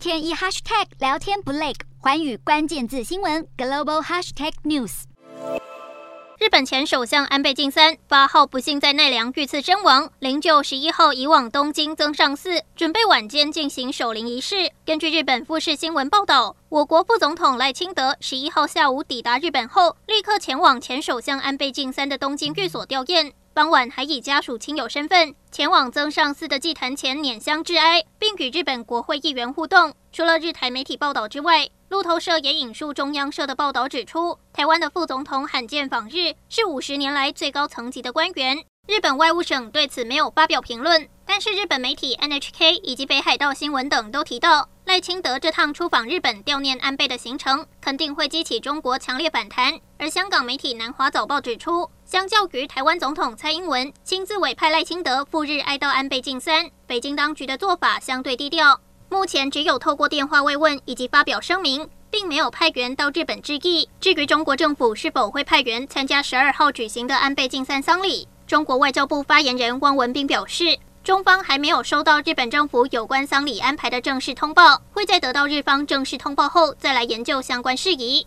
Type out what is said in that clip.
天一 hashtag 聊天不累，环宇关键字新闻 global hashtag news。日本前首相安倍晋三八号不幸在奈良遇刺身亡，灵柩十一号移往东京增上寺，准备晚间进行守灵仪式。根据日本富士新闻报道，我国副总统赖清德十一号下午抵达日本后，立刻前往前首相安倍晋三的东京寓所吊唁，傍晚还以家属亲友身份前往增上寺的祭坛前拈香致哀，并与日本国会议员互动。除了日台媒体报道之外，路透社也引述中央社的报道指出，台湾的副总统罕见访日，是五十年来最高层级的官员。日本外务省对此没有发表评论，但是日本媒体 NHK 以及北海道新闻等都提到，赖清德这趟出访日本悼念安倍的行程，肯定会激起中国强烈反弹。而香港媒体南华早报指出，相较于台湾总统蔡英文亲自委派赖清德赴日哀悼安倍晋三，北京当局的做法相对低调。目前只有透过电话慰问以及发表声明，并没有派员到日本致意。至于中国政府是否会派员参加十二号举行的安倍晋三丧礼，中国外交部发言人汪文斌表示，中方还没有收到日本政府有关丧礼安排的正式通报，会在得到日方正式通报后再来研究相关事宜。